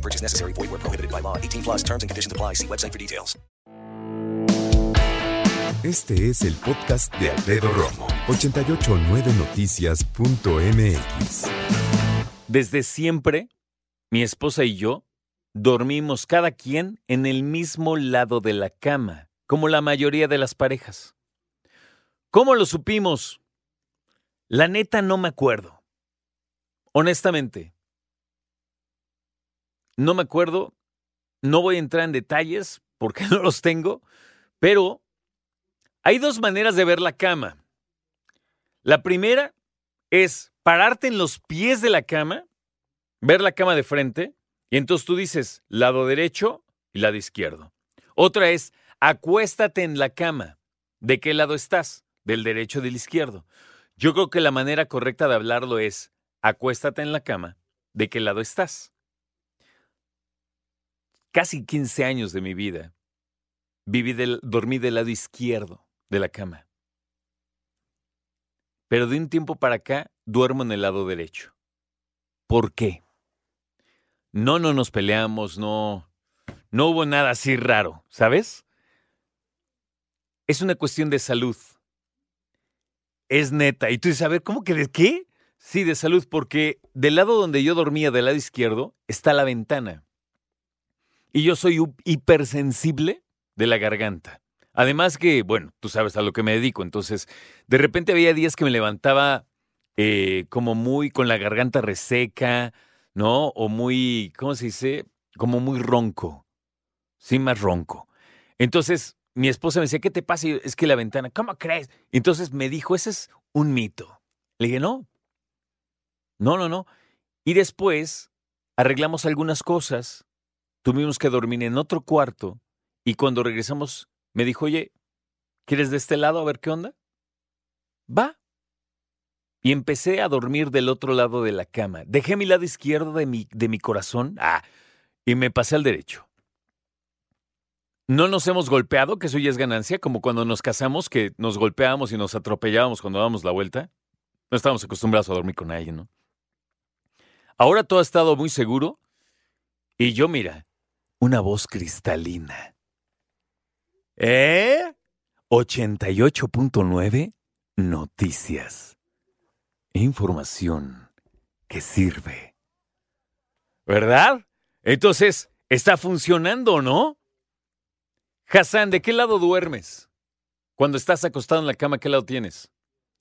No purchase necessary. Void where prohibited by law. 18 plus terms and conditions apply. See website for details. Este es el podcast de Alfredo Romo. 889noticias.mx. Desde siempre, mi esposa y yo dormimos cada quien en el mismo lado de la cama, como la mayoría de las parejas. ¿Cómo lo supimos? La neta no me acuerdo. Honestamente. No me acuerdo. No voy a entrar en detalles porque no los tengo, pero hay dos maneras de ver la cama. La primera es pararte en los pies de la cama, ver la cama de frente, y entonces tú dices lado derecho y lado izquierdo. Otra es acuéstate en la cama. ¿De qué lado estás? ¿Del derecho o del izquierdo? Yo creo que la manera correcta de hablarlo es acuéstate en la cama. ¿De qué lado estás? Casi 15 años de mi vida viví dormí del lado izquierdo de la cama. Pero de un tiempo para acá duermo en el lado derecho. ¿Por qué? No, no nos peleamos, no, no hubo nada así raro, ¿sabes? Es una cuestión de salud. Es neta. Y tú dices, a ver, ¿cómo que de qué? Sí, de salud, porque del lado donde yo dormía, del lado izquierdo, está la ventana. Y yo soy hipersensible de la garganta. Además que, bueno, tú sabes a lo que me dedico, entonces, de repente había días que me levantaba eh, como muy con la garganta reseca, ¿no? O muy, ¿cómo se dice? Como muy ronco. Sí, más ronco. Entonces, mi esposa me decía, ¿qué te pasa? Y yo, es que la ventana, ¿cómo crees? Entonces me dijo, ese es un mito. Le dije, no. No, no, no. Y después arreglamos algunas cosas. Tuvimos que dormir en otro cuarto. Y cuando regresamos, me dijo, oye, ¿quieres de este lado a ver qué onda? Va. Y empecé a dormir del otro lado de la cama. Dejé mi lado izquierdo de mi, de mi corazón ah, y me pasé al derecho. No nos hemos golpeado, que eso ya es ganancia, como cuando nos casamos, que nos golpeábamos y nos atropellábamos cuando dábamos la vuelta. No estábamos acostumbrados a dormir con alguien, ¿no? Ahora todo ha estado muy seguro y yo, mira, una voz cristalina. ¿Eh? 88.9 Noticias. Información que sirve. ¿Verdad? Entonces, ¿está funcionando no? Hassan, ¿de qué lado duermes? Cuando estás acostado en la cama, ¿qué lado tienes?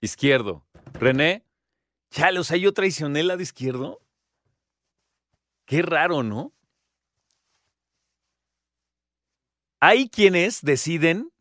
Izquierdo. René, chale, o sea, yo traicioné el lado izquierdo. Qué raro, ¿no? Hay quienes deciden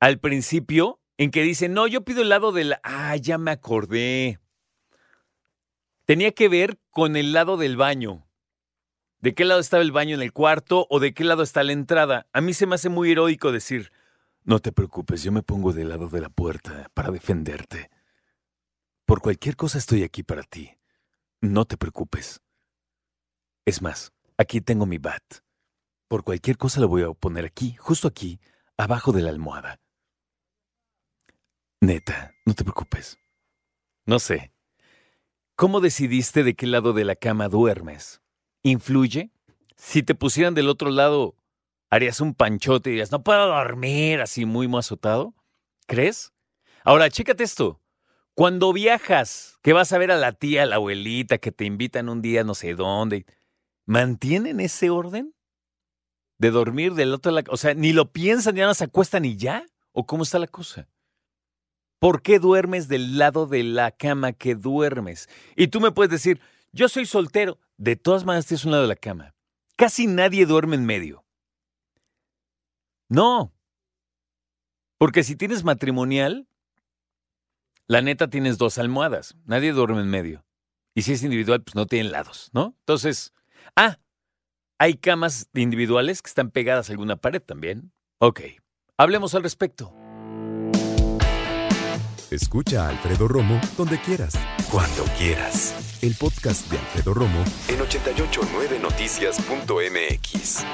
al principio en que dicen, no, yo pido el lado del... Ah, ya me acordé. Tenía que ver con el lado del baño. ¿De qué lado estaba el baño en el cuarto o de qué lado está la entrada? A mí se me hace muy heroico decir, no te preocupes, yo me pongo del lado de la puerta para defenderte. Por cualquier cosa estoy aquí para ti. No te preocupes. Es más, aquí tengo mi bat. Por cualquier cosa lo voy a poner aquí, justo aquí, abajo de la almohada. Neta, no te preocupes. No sé. ¿Cómo decidiste de qué lado de la cama duermes? ¿Influye? Si te pusieran del otro lado, harías un panchote y dirías, no puedo dormir así muy azotado. ¿Crees? Ahora, chécate esto. Cuando viajas, que vas a ver a la tía, a la abuelita, que te invitan un día no sé dónde, ¿mantienen ese orden? De dormir del otro lado, o sea, ni lo piensan, ya no se acuestan y ya. ¿O cómo está la cosa? ¿Por qué duermes del lado de la cama que duermes? Y tú me puedes decir, yo soy soltero. De todas maneras, tienes un lado de la cama. Casi nadie duerme en medio. No. Porque si tienes matrimonial, la neta tienes dos almohadas. Nadie duerme en medio. Y si es individual, pues no tienen lados, ¿no? Entonces, ah, ¿Hay camas individuales que están pegadas a alguna pared también? Ok, hablemos al respecto. Escucha a Alfredo Romo donde quieras, cuando quieras. El podcast de Alfredo Romo en 889noticias.mx.